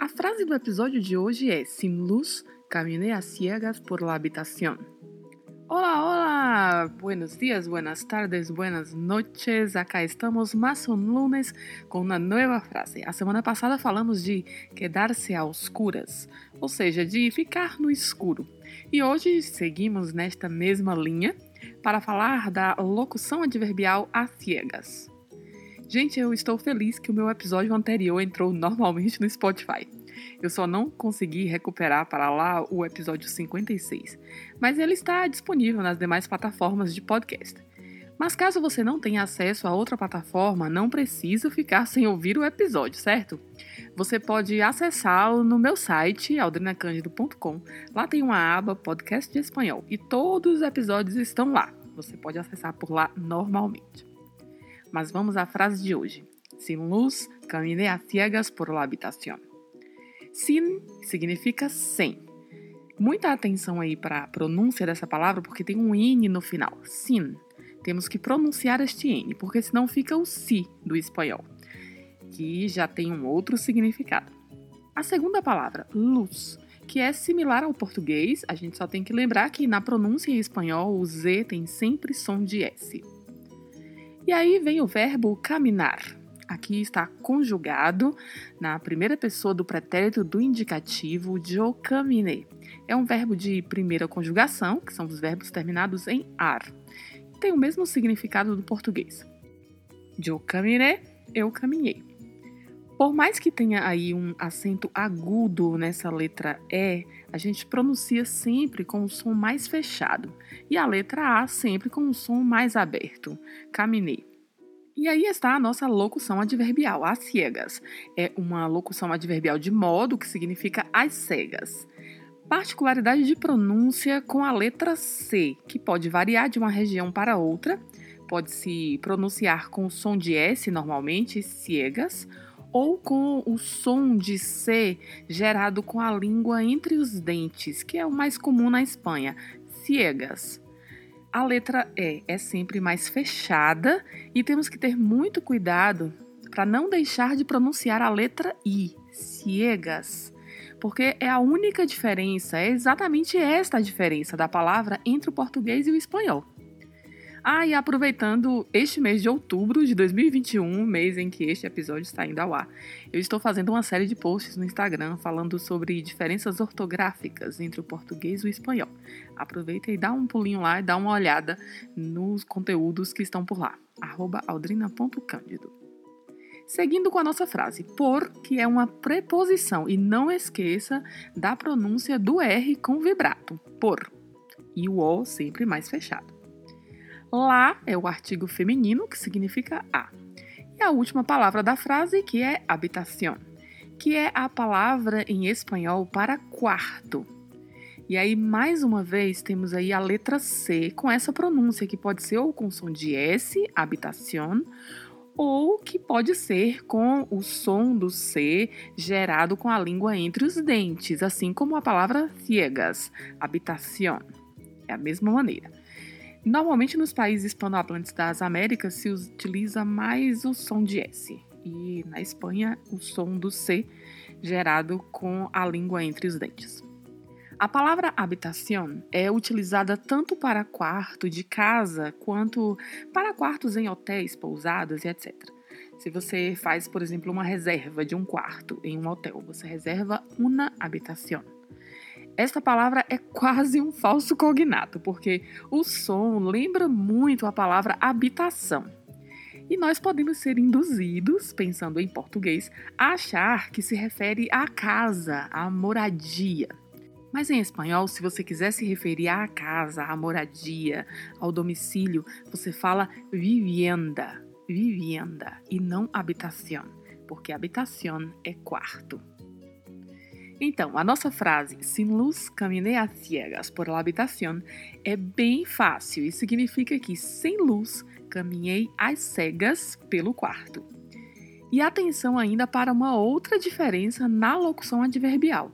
A frase do episódio de hoje é: Sin luz, caminé a ciegas por la habitación. Olá, olá! Buenos dias, buenas tardes, buenas noches. Acá estamos mais um lunes com uma nova frase. A semana passada falamos de quedar-se a oscuras, ou seja, de ficar no escuro. E hoje seguimos nesta mesma linha para falar da locução adverbial a ciegas. Gente, eu estou feliz que o meu episódio anterior entrou normalmente no Spotify. Eu só não consegui recuperar para lá o episódio 56, mas ele está disponível nas demais plataformas de podcast. Mas caso você não tenha acesso a outra plataforma, não precisa ficar sem ouvir o episódio, certo? Você pode acessá-lo no meu site, aldrinacandido.com. Lá tem uma aba Podcast de Espanhol e todos os episódios estão lá. Você pode acessar por lá normalmente. Mas vamos à frase de hoje. Sin luz, caminé a ciegas por la habitación. Sin significa sem. Muita atenção aí para a pronúncia dessa palavra, porque tem um N no final. Sin. Temos que pronunciar este N, porque senão fica o si do espanhol, que já tem um outro significado. A segunda palavra, luz, que é similar ao português, a gente só tem que lembrar que na pronúncia em espanhol o Z tem sempre som de S. E aí vem o verbo caminar. Aqui está conjugado na primeira pessoa do pretérito do indicativo yo caminé. É um verbo de primeira conjugação, que são os verbos terminados em ar. Tem o mesmo significado do português. Caminé, eu caminhei. Por mais que tenha aí um acento agudo nessa letra E, a gente pronuncia sempre com o som mais fechado e a letra A sempre com o som mais aberto. Caminhei. E aí está a nossa locução adverbial, as ciegas. É uma locução adverbial de modo que significa as cegas. Particularidade de pronúncia com a letra C, que pode variar de uma região para outra. Pode se pronunciar com o som de S normalmente, ciegas, ou com o som de C gerado com a língua entre os dentes, que é o mais comum na Espanha, ciegas. A letra E é sempre mais fechada e temos que ter muito cuidado para não deixar de pronunciar a letra I, ciegas, porque é a única diferença, é exatamente esta a diferença da palavra entre o português e o espanhol. Ah, e aproveitando este mês de outubro de 2021, mês em que este episódio está indo ao ar, eu estou fazendo uma série de posts no Instagram falando sobre diferenças ortográficas entre o português e o espanhol. Aproveita e dá um pulinho lá e dá uma olhada nos conteúdos que estão por lá. aldrina.cândido. Seguindo com a nossa frase, por, que é uma preposição, e não esqueça da pronúncia do R com vibrato, por, e o O sempre mais fechado. Lá é o artigo feminino, que significa a. E a última palavra da frase, que é habitación, que é a palavra em espanhol para quarto. E aí, mais uma vez, temos aí a letra C com essa pronúncia, que pode ser ou com som de S, habitación, ou que pode ser com o som do C gerado com a língua entre os dentes, assim como a palavra ciegas, habitación. É a mesma maneira. Normalmente nos países hispanohablantes das Américas se utiliza mais o som de S e na Espanha o som do C gerado com a língua entre os dentes. A palavra habitación é utilizada tanto para quarto de casa quanto para quartos em hotéis, pousadas e etc. Se você faz, por exemplo, uma reserva de um quarto em um hotel, você reserva uma habitación. Esta palavra é quase um falso cognato, porque o som lembra muito a palavra habitação. E nós podemos ser induzidos, pensando em português, a achar que se refere à casa, à moradia. Mas em espanhol, se você quiser se referir à casa, à moradia, ao domicílio, você fala vivienda, vivienda e não habitación, porque habitación é quarto. Então, a nossa frase Sin luz caminhei a ciegas por la habitación é bem fácil e significa que sem luz caminhei às cegas pelo quarto. E atenção ainda para uma outra diferença na locução adverbial.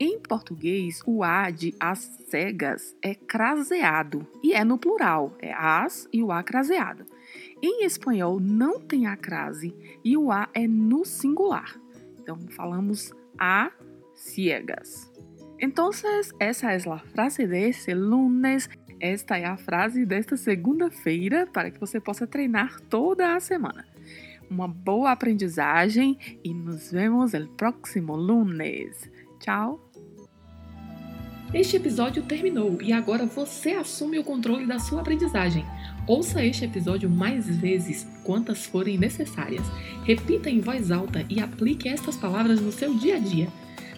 Em português, o A de as cegas é craseado e é no plural, é as e o A craseado. Em espanhol, não tem a crase e o A é no singular. Então, falamos a ciegas. Entonces, esa es la frase de ese lunes. Esta é a frase desta segunda-feira para que você possa treinar toda a semana. Uma boa aprendizagem e nos vemos no próximo lunes. Tchau! Este episódio terminou e agora você assume o controle da sua aprendizagem. Ouça este episódio mais vezes, quantas forem necessárias. Repita em voz alta e aplique estas palavras no seu dia a dia.